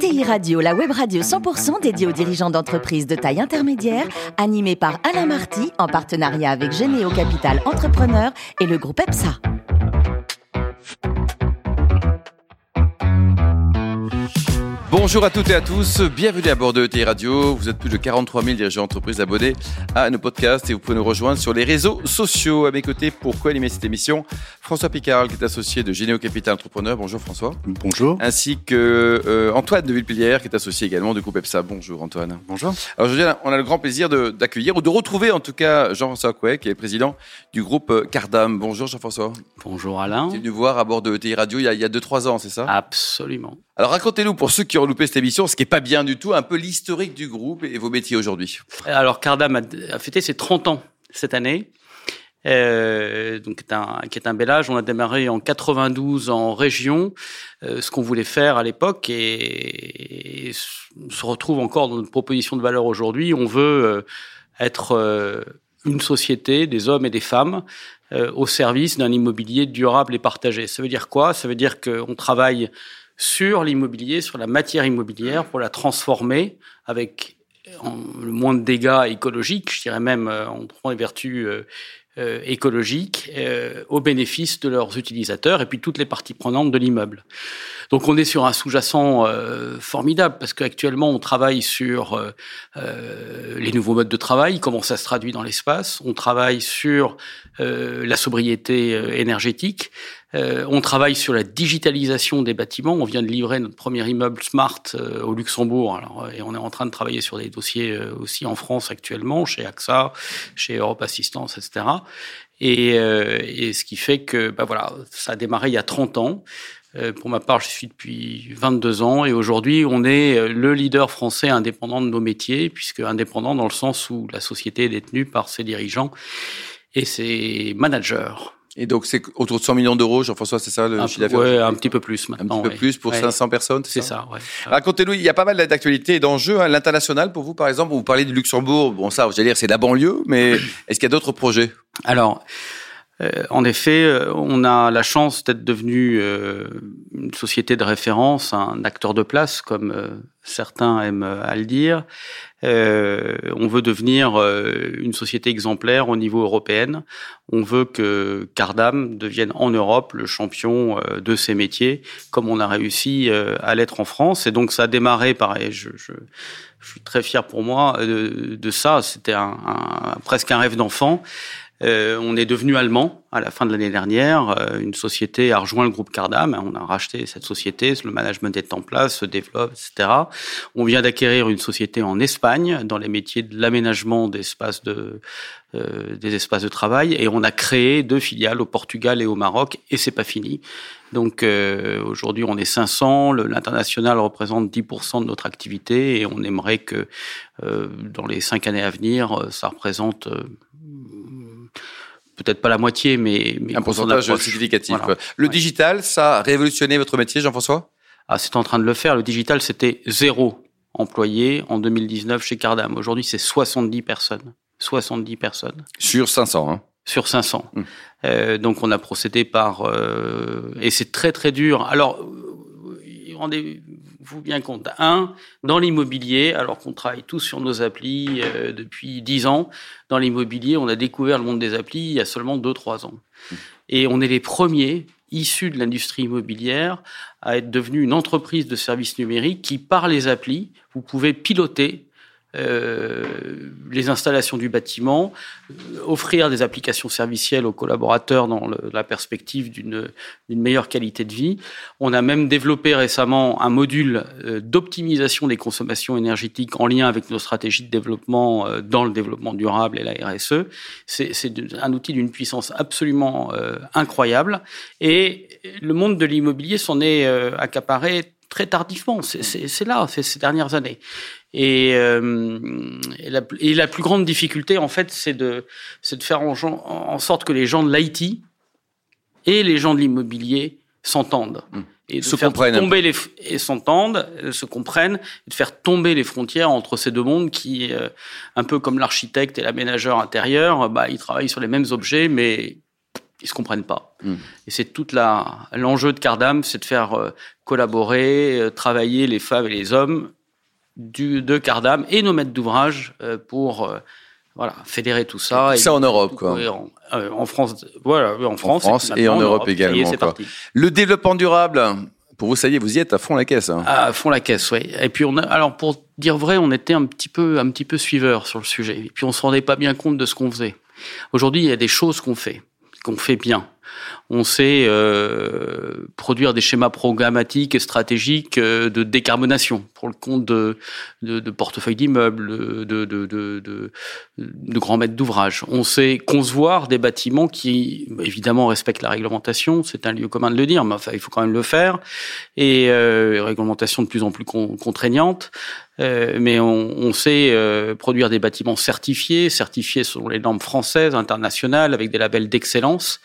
ETI Radio, la web radio 100% dédiée aux dirigeants d'entreprises de taille intermédiaire, animée par Alain Marty en partenariat avec Généo Capital Entrepreneur et le groupe EPSA. Bonjour à toutes et à tous, bienvenue à bord de ETI Radio. Vous êtes plus de 43 000 dirigeants d'entreprise abonnés à nos podcasts et vous pouvez nous rejoindre sur les réseaux sociaux. À mes côtés, pour co-animer cette émission, François Picard, qui est associé de Généo Capital Entrepreneur. Bonjour François. Bonjour. Ainsi que euh, Antoine de Villepilière, qui est associé également du groupe EPSA. Bonjour Antoine. Bonjour. Alors aujourd'hui, on a le grand plaisir d'accueillir ou de retrouver en tout cas Jean-François Couet, qui est président du groupe euh, Cardam. Bonjour Jean-François. Bonjour Alain. Vous êtes venu voir à bord de ETI Radio il y a 2-3 ans, c'est ça? Absolument. Alors racontez-nous, pour ceux qui ont loupé cette émission, ce qui est pas bien du tout, un peu l'historique du groupe et vos métiers aujourd'hui. Alors Cardam a, a, fêté ses 30 ans cette année, euh, donc qui est un bel âge. On a démarré en 92 en région, euh, ce qu'on voulait faire à l'époque et, se retrouve encore dans notre proposition de valeur aujourd'hui. On veut euh, être euh, une société, des hommes et des femmes, au service d'un immobilier durable et partagé. Ça veut dire quoi? Ça veut dire qu'on travaille sur l'immobilier, sur la matière immobilière pour la transformer avec le moins de dégâts écologiques, je dirais même en trouvant les vertus euh, euh, écologiques euh, au bénéfice de leurs utilisateurs et puis toutes les parties prenantes de l'immeuble. Donc on est sur un sous-jacent euh, formidable parce qu'actuellement on travaille sur euh, les nouveaux modes de travail, comment ça se traduit dans l'espace. On travaille sur la sobriété énergétique. Euh, on travaille sur la digitalisation des bâtiments. On vient de livrer notre premier immeuble smart euh, au Luxembourg. Alors, et on est en train de travailler sur des dossiers euh, aussi en France actuellement, chez AXA, chez Europe Assistance, etc. Et, et ce qui fait que, bah voilà, ça a démarré il y a 30 ans. Pour ma part, je suis depuis 22 ans et aujourd'hui, on est le leader français indépendant de nos métiers, puisque indépendant dans le sens où la société est détenue par ses dirigeants et ses managers. Et donc, c'est autour de 100 millions d'euros, Jean-François, c'est ça le chiffre d'affaires? Ouais, un petit peu plus maintenant. Un petit peu plus pour ouais. 500 personnes, c'est ça, ça ouais. Racontez-nous, il y a pas mal d'actualités et d'enjeux. Hein, L'international, pour vous, par exemple, vous parlez du Luxembourg. Bon, ça, j'allais dire, c'est la banlieue, mais est-ce qu'il y a d'autres projets? Alors, en effet, euh, on a la chance d'être devenu euh, une société de référence, un acteur de place, comme euh, certains aiment à le dire. Euh, on veut devenir une société exemplaire au niveau européen. On veut que Cardam devienne en Europe le champion de ses métiers, comme on a réussi à l'être en France. Et donc ça a démarré, pareil, je, suis très fier pour moi de, ça. C'était presque un rêve d'enfant. Euh, on est devenu allemand à la fin de l'année dernière. Euh, une société a rejoint le groupe Cardam. On a racheté cette société. Le management est en place, se développe, etc. On vient d'acquérir une société en Espagne dans les métiers de l'aménagement de euh, des espaces de travail et on a créé deux filiales au Portugal et au Maroc et c'est pas fini. Donc euh, aujourd'hui on est 500, l'international représente 10% de notre activité et on aimerait que euh, dans les cinq années à venir ça représente peut-être pas la moitié, mais, mais un pourcentage significatif. Voilà. Le ouais. digital, ça a révolutionné votre métier, Jean-François? Ah, c'est en train de le faire. Le digital, c'était zéro employé en 2019 chez Cardam. Aujourd'hui, c'est 70 personnes. 70 personnes. Sur 500, hein Sur 500. Hum. Euh, donc, on a procédé par... Euh, et c'est très, très dur. Alors, rendez-vous bien compte. Un, dans l'immobilier, alors qu'on travaille tous sur nos applis euh, depuis dix ans, dans l'immobilier, on a découvert le monde des applis il y a seulement deux, trois ans. Et on est les premiers issus de l'industrie immobilière à être devenu une entreprise de services numériques qui, par les applis, vous pouvez piloter euh, les installations du bâtiment, euh, offrir des applications servicielles aux collaborateurs dans la perspective d'une meilleure qualité de vie. On a même développé récemment un module euh, d'optimisation des consommations énergétiques en lien avec nos stratégies de développement dans le développement durable et la RSE. C'est un outil d'une puissance absolument incroyable et le monde de l'immobilier s'en est accaparé très tardivement. C'est là, ces dernières années. Et, euh, et, la, et, la, plus grande difficulté, en fait, c'est de, de faire en, en, sorte que les gens de l'IT et les gens de l'immobilier s'entendent. Mmh. Et de se faire comprennent. tomber les et s'entendent, se comprennent, et de faire tomber les frontières entre ces deux mondes qui, euh, un peu comme l'architecte et l'aménageur intérieur, bah, ils travaillent sur les mêmes objets, mais ils se comprennent pas. Mm. Et c'est toute la l'enjeu de Cardam, c'est de faire euh, collaborer, euh, travailler les femmes et les hommes du, de Cardam et nos maîtres d'ouvrage euh, pour voilà fédérer tout ça. C'est en Europe, quoi. En, France, voilà, en France, en France et en, Europe, également. Le développement durable. Pour vous, ça y est, vous y êtes à fond la caisse. Hein. À fond la caisse, oui. Et puis on a, alors pour dire vrai, on était un petit peu, un petit peu suiveur sur le sujet. Et puis on se rendait pas bien compte de ce qu'on faisait. Aujourd'hui, il y a des choses qu'on fait qu'on fait bien. On sait euh, produire des schémas programmatiques et stratégiques euh, de décarbonation pour le compte de, de, portefeuilles d'immeubles, de, grands maîtres d'ouvrage. On sait concevoir des bâtiments qui, évidemment, respectent la réglementation. C'est un lieu commun de le dire, mais enfin, il faut quand même le faire. Et euh, réglementation de plus en plus contraignante. Euh, mais on, on sait euh, produire des bâtiments certifiés, certifiés selon les normes françaises, internationales, avec des labels d'excellence.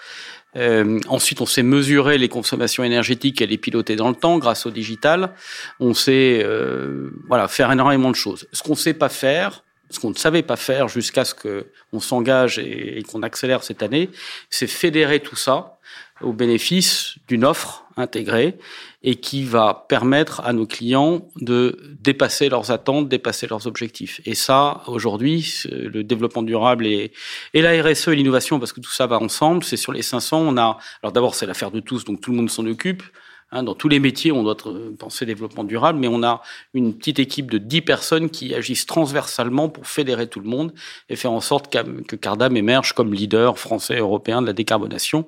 Euh, ensuite, on sait mesurer les consommations énergétiques et les piloter dans le temps grâce au digital. On sait euh, voilà faire énormément de choses. Ce qu'on sait pas faire, ce qu'on ne savait pas faire jusqu'à ce qu'on s'engage et, qu'on accélère cette année, c'est fédérer tout ça au bénéfice d'une offre intégrée et qui va permettre à nos clients de dépasser leurs attentes, dépasser leurs objectifs. Et ça, aujourd'hui, le développement durable et, et la RSE et l'innovation, parce que tout ça va ensemble, c'est sur les 500, on a, alors d'abord c'est l'affaire de tous, donc tout le monde s'en occupe. Hein, dans tous les métiers, on doit penser développement durable, mais on a une petite équipe de 10 personnes qui agissent transversalement pour fédérer tout le monde et faire en sorte que Cardam émerge comme leader français, européen de la décarbonation.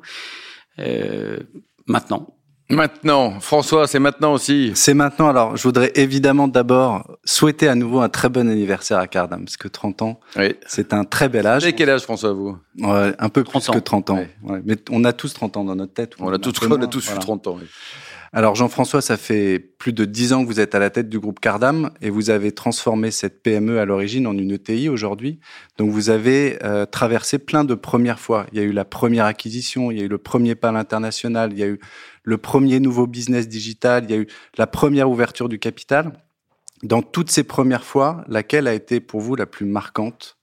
Euh, maintenant. Maintenant, François, c'est maintenant aussi. C'est maintenant. Alors, je voudrais évidemment d'abord souhaiter à nouveau un très bon anniversaire à Cardam, parce que 30 ans, oui. c'est un très bel âge. Vous quel âge, François, vous? Ouais, Un peu plus que 30 ans. Ouais. Mais on a tous 30 ans dans notre tête. On, a, tous, on a tous eu 30 ans. Oui. Alors Jean-François, ça fait plus de dix ans que vous êtes à la tête du groupe Cardam et vous avez transformé cette PME à l'origine en une ETI aujourd'hui. Donc vous avez euh, traversé plein de premières fois. Il y a eu la première acquisition, il y a eu le premier pas à l'international, il y a eu le premier nouveau business digital, il y a eu la première ouverture du capital. Dans toutes ces premières fois, laquelle a été pour vous la plus marquante?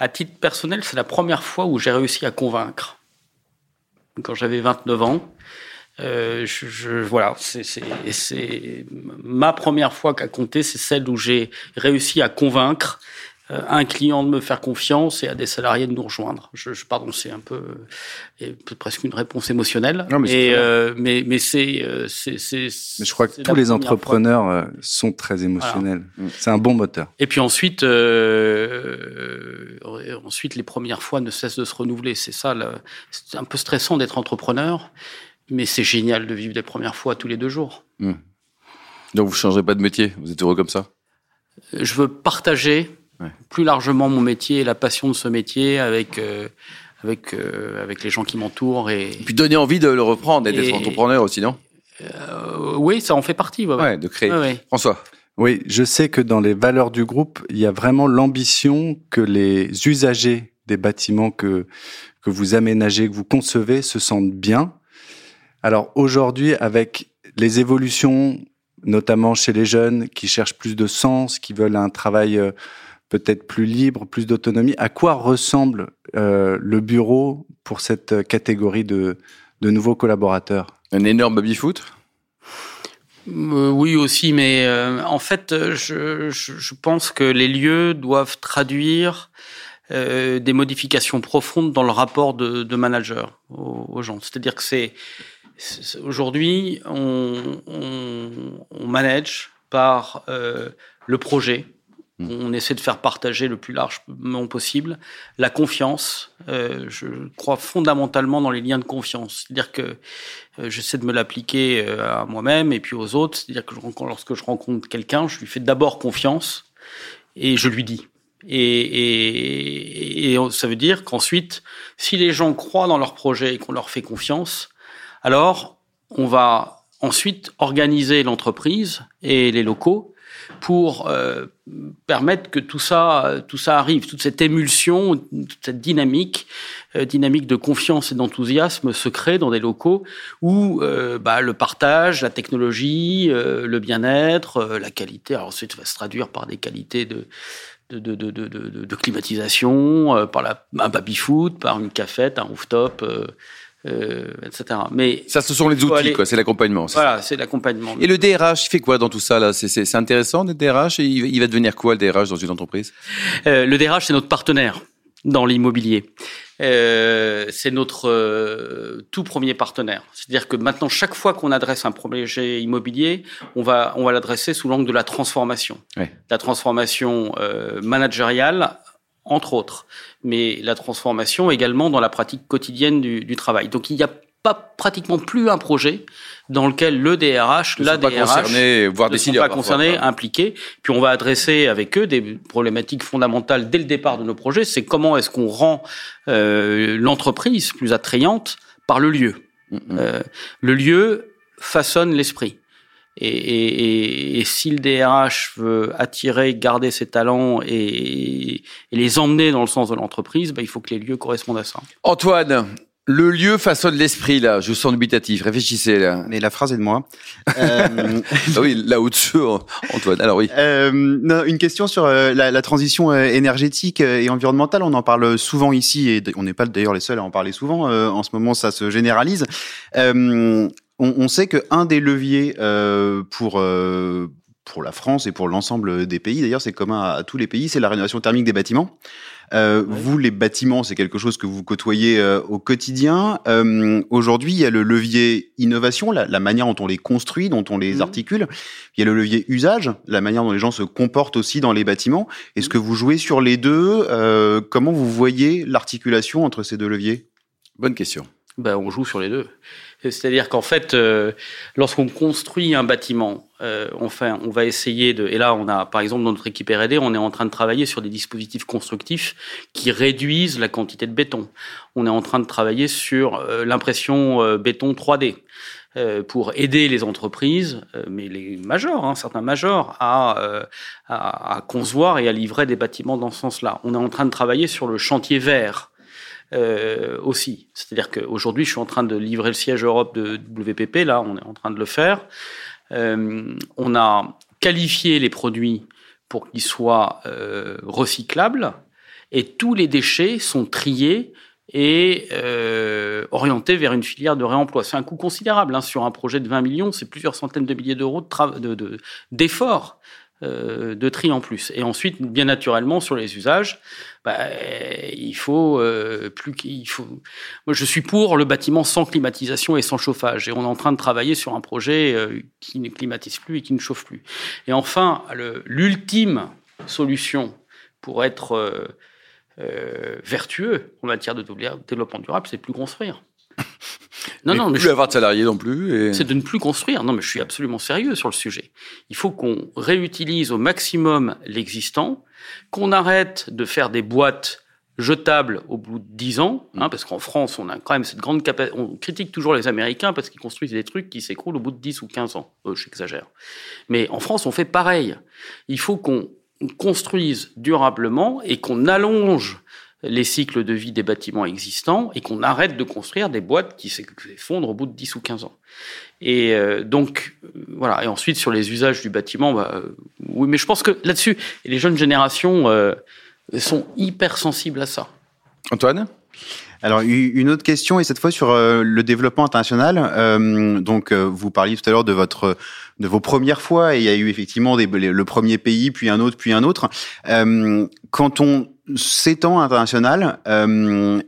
À titre personnel, c'est la première fois où j'ai réussi à convaincre. Quand j'avais 29 ans, euh, je, je, voilà, c'est ma première fois qu'à compter, c'est celle où j'ai réussi à convaincre euh, un client de me faire confiance et à des salariés de nous rejoindre. Je, je pardon, c'est un peu, euh, presque une réponse émotionnelle. Non, mais, et, euh, mais, mais c'est, euh, c'est, Mais je crois que tous les entrepreneurs fois. sont très émotionnels. Voilà. C'est un bon moteur. Et puis ensuite, ensuite, les premières fois ne cessent de se renouveler. C'est ça, c'est un peu stressant d'être entrepreneur mais c'est génial de vivre les premières fois tous les deux jours. Mmh. Donc vous ne changerez pas de métier Vous êtes heureux comme ça? Je veux partager ouais. plus largement mon métier et la passion de ce métier avec, euh, avec, euh, avec les gens qui m'entourent. Et, et, puis donner envie de le reprendre et, et d'être entrepreneur aussi, non? Euh, Oui, ça en fait partie. Ouais, ouais. de créer. François oui, je sais que dans les valeurs du groupe, il y a vraiment l'ambition que les usagers des bâtiments que, que vous aménagez, que vous concevez, se sentent bien, alors aujourd'hui, avec les évolutions, notamment chez les jeunes qui cherchent plus de sens, qui veulent un travail euh, peut-être plus libre, plus d'autonomie, à quoi ressemble euh, le bureau pour cette catégorie de, de nouveaux collaborateurs? Un énorme baby-foot? Euh, oui aussi, mais euh, en fait, je, je, je, pense que les lieux doivent traduire euh, des modifications profondes dans le rapport de, de manager aux, aux gens. C'est-à-dire que c'est Aujourd'hui, on, on, on, manage par euh, le projet. Mmh. On essaie de faire partager le plus largement possible la confiance. Euh, je crois fondamentalement dans les liens de confiance. C'est-à-dire que euh, j'essaie de me l'appliquer euh, à moi-même et puis aux autres. C'est-à-dire que je, lorsque je rencontre quelqu'un, je lui fais d'abord confiance et je lui dis. Et, et, et ça veut dire qu'ensuite, si les gens croient dans leur projet et qu'on leur fait confiance, alors on va ensuite organiser l'entreprise et les locaux pour euh, permettre que tout ça, tout ça arrive, toute cette émulsion, toute cette dynamique, euh, dynamique de confiance et d'enthousiasme se crée dans des locaux où euh, bah, le partage, la technologie, le bien-être, la qualité, ensuite va se traduire par des qualités de climatisation, par la, un baby-foot, par une cafette, un rooftop, euh, etc. Mais ça, ce sont les outils, quoi. C'est l'accompagnement. Voilà, c'est l'accompagnement. Et le DRH, il fait quoi dans tout ça là? C'est intéressant, le DRH. il, il va devenir quoi le DRH dans une entreprise? Euh, Le DRH, c'est notre partenaire dans l'immobilier. Euh, c'est notre euh, tout premier partenaire. C'est-à-dire que maintenant, chaque fois qu'on adresse un projet immobilier, on va on va l'adresser sous l'angle de la transformation, la transformation euh, managériale entre autres, mais la transformation également dans la pratique quotidienne du, du travail. Donc il y a pas pratiquement plus un projet dans lequel le DRH, la DRH, voire ne sont pas concernés, impliqués. Puis on va adresser avec eux des problématiques fondamentales dès le départ de nos projets. C'est comment est-ce qu'on rend euh, l'entreprise plus attrayante par le lieu. Euh, le lieu façonne l'esprit. Et, et, et, si le DRH veut attirer, garder ses talents et, et les emmener dans le sens de l'entreprise, ben, il faut que les lieux correspondent à ça. Antoine, le lieu façonne l'esprit, là. Je sens dubitatif. Réfléchissez, là. Mais la phrase est de moi. Euh... ah oui, là au-dessus, Antoine. Alors oui. Euh, non, une question sur euh, la, la, transition euh, énergétique et environnementale. On en parle souvent ici, et on n'est pas d'ailleurs les seuls à en parler souvent. en ce moment, ça se généralise. On, on, sait qu'un des leviers pour pour la France et pour l'ensemble des pays, d'ailleurs c'est commun à, tous les pays, c'est la rénovation thermique des bâtiments. Euh, Vous, les bâtiments, c'est quelque chose que vous côtoyez euh, au quotidien. Euh, Aujourd'hui, il y a le levier innovation, la, la, manière dont on les construit, dont on les mmh. articule. Il y a le levier usage, la manière dont les gens se comportent aussi dans les bâtiments. Est-ce mmh. que vous jouez sur les deux? Euh, Comment vous voyez l'articulation entre ces deux leviers? Bonne question. Ben, on joue sur les deux. C'est-à-dire qu'en fait, euh, lorsqu'on construit un bâtiment, euh, enfin, on va essayer de. Et là, on a, par exemple, dans notre équipe R&D, on est en train de travailler sur des dispositifs constructifs qui réduisent la quantité de béton. On est en train de travailler sur euh, l'impression euh, béton 3D euh, pour aider les entreprises, mais les majors, hein, certains majors, à, à, à concevoir et à livrer des bâtiments dans ce sens-là. On est en train de travailler sur le chantier vert euh, aussi. C'est-à-dire qu'aujourd'hui, je suis en train de livrer le siège Europe de WPP, là, on est en train de le faire. Euh, on a qualifié les produits pour qu'ils soient euh, recyclables et tous les déchets sont triés et euh, orientés vers une filière de réemploi. C'est un coût considérable hein, sur un projet de 20 millions, c'est plusieurs centaines de milliers d'euros d'efforts. De, de, euh, de tri en plus. Et ensuite, bien naturellement, sur les usages, bah, il faut euh, plus qu'il faut. Moi, je suis pour le bâtiment sans climatisation et sans chauffage. Et on est en train de travailler sur un projet euh, qui ne climatise plus et qui ne chauffe plus. Et enfin, l'ultime solution pour être vertueux en matière de développement durable, c'est plus construire. Non, non, mais plus je... avoir de salariés non plus. Et... C'est de ne plus construire. Non, mais je suis absolument sérieux sur le sujet. Il faut qu'on réutilise au maximum l'existant, qu'on arrête de faire des boîtes jetables au bout de 10 ans, hein, parce qu'en France, on a quand même cette grande capacité. On critique toujours les Américains parce qu'ils construisent des trucs qui s'écroulent au bout de 10 ou 15 ans. Euh, J'exagère. Mais en France, on fait pareil. Il faut qu'on construise durablement et qu'on allonge les cycles de vie des bâtiments existants et qu'on arrête de construire des boîtes qui s'effondrent au bout de 10 ou 15 ans. Et euh, donc, euh, voilà. Et ensuite, sur les usages du bâtiment, bah, euh, oui, mais je pense que là-dessus, les jeunes générations euh, sont hyper sensibles à ça. Antoine? Alors une autre question et cette fois sur le développement international. Euh, donc vous parliez tout à l'heure de votre de vos premières fois et il y a eu effectivement des, le premier pays puis un autre puis un autre. quand on s'étend international,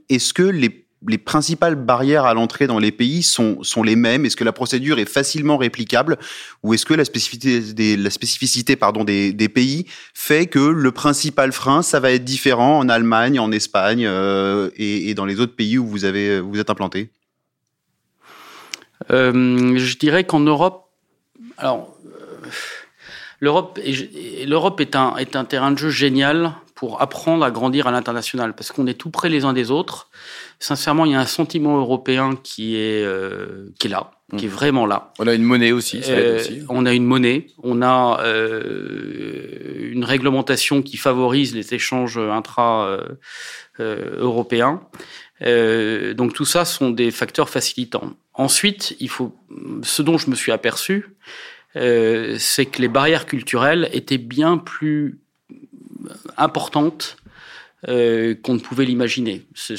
est-ce que les les principales barrières à l'entrée dans les pays sont, sont les mêmes? Est-ce que la procédure est facilement réplicable? Ou est-ce que la spécificité, des, la spécificité pardon, des, pays fait que le principal frein, ça va être différent en Allemagne, en Espagne euh, et, dans les autres pays où vous, avez, vous êtes implanté? Euh, Je dirais qu'en Europe, alors euh, l'Europe est un, est un terrain de jeu génial pour apprendre à grandir à l'international parce qu'on est tout près les uns des autres sincèrement, il y a un sentiment européen qui est euh, qui est là, qui est mmh. vraiment là. On a une monnaie aussi. Ça euh, aussi. On a une monnaie. On a euh, une réglementation qui favorise les échanges intra euh, euh, européens. donc tout ça sont des facteurs facilitants. Ensuite, il faut ce dont je me suis aperçu, c'est que les barrières culturelles étaient bien plus importante euh, qu'on ne pouvait l'imaginer. C'est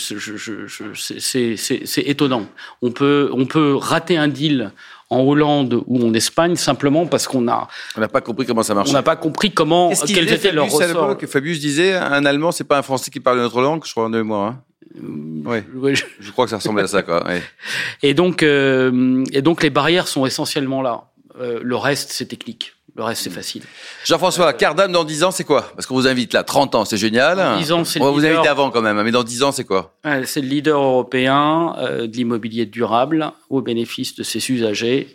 étonnant. On peut, on peut rater un deal en Hollande ou en Espagne simplement parce qu'on a on n'a pas compris comment ça marchait. On n'a pas compris comment qu quels étaient leurs ressorts. Fabius disait un Allemand c'est pas un Français qui parle notre langue, je crois de moi. Hein. Euh, oui, je crois que ça ressemblait à ça quoi. Et donc euh, et donc les barrières sont essentiellement là. Euh, le reste c'est technique. Le reste, c'est facile. Jean-François, Cardam dans 10 ans, c'est quoi? Parce qu'on vous invite là, 30 ans, c'est génial. 10 ans, c'est On va vous inviter avant quand même, mais dans 10 ans, c'est quoi? C'est le leader européen euh, de l'immobilier durable au bénéfice de ses usagers,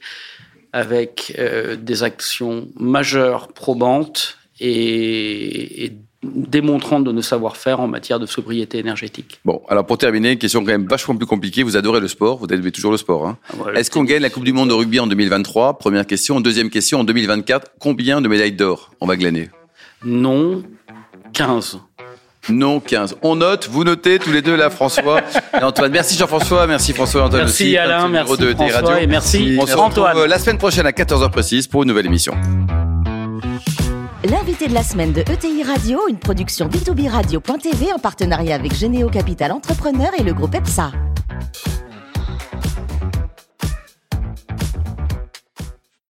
avec euh, des actions majeures, probantes et, et démontrant de nos savoir-faire en matière de sobriété énergétique. Bon, alors pour terminer, une question quand même vachement plus compliquée. Vous adorez le sport, vous aimez toujours le sport. Hein. Ah, Est-ce qu'on gagne la Coupe du Monde de rugby en 2023 Première question. Deuxième question, en 2024, combien de médailles d'or on va glaner? Non, 15. Non, 15. On note, vous notez tous les deux là, François et Antoine. Merci Jean-François, merci François et Antoine merci aussi. Alain, merci de François et merci, On se retrouve la semaine prochaine à 14h précise pour une nouvelle émission. L'invité de la semaine de ETI Radio, une production B2B Radio.tv en partenariat avec Généo Capital Entrepreneur et le groupe EPSA.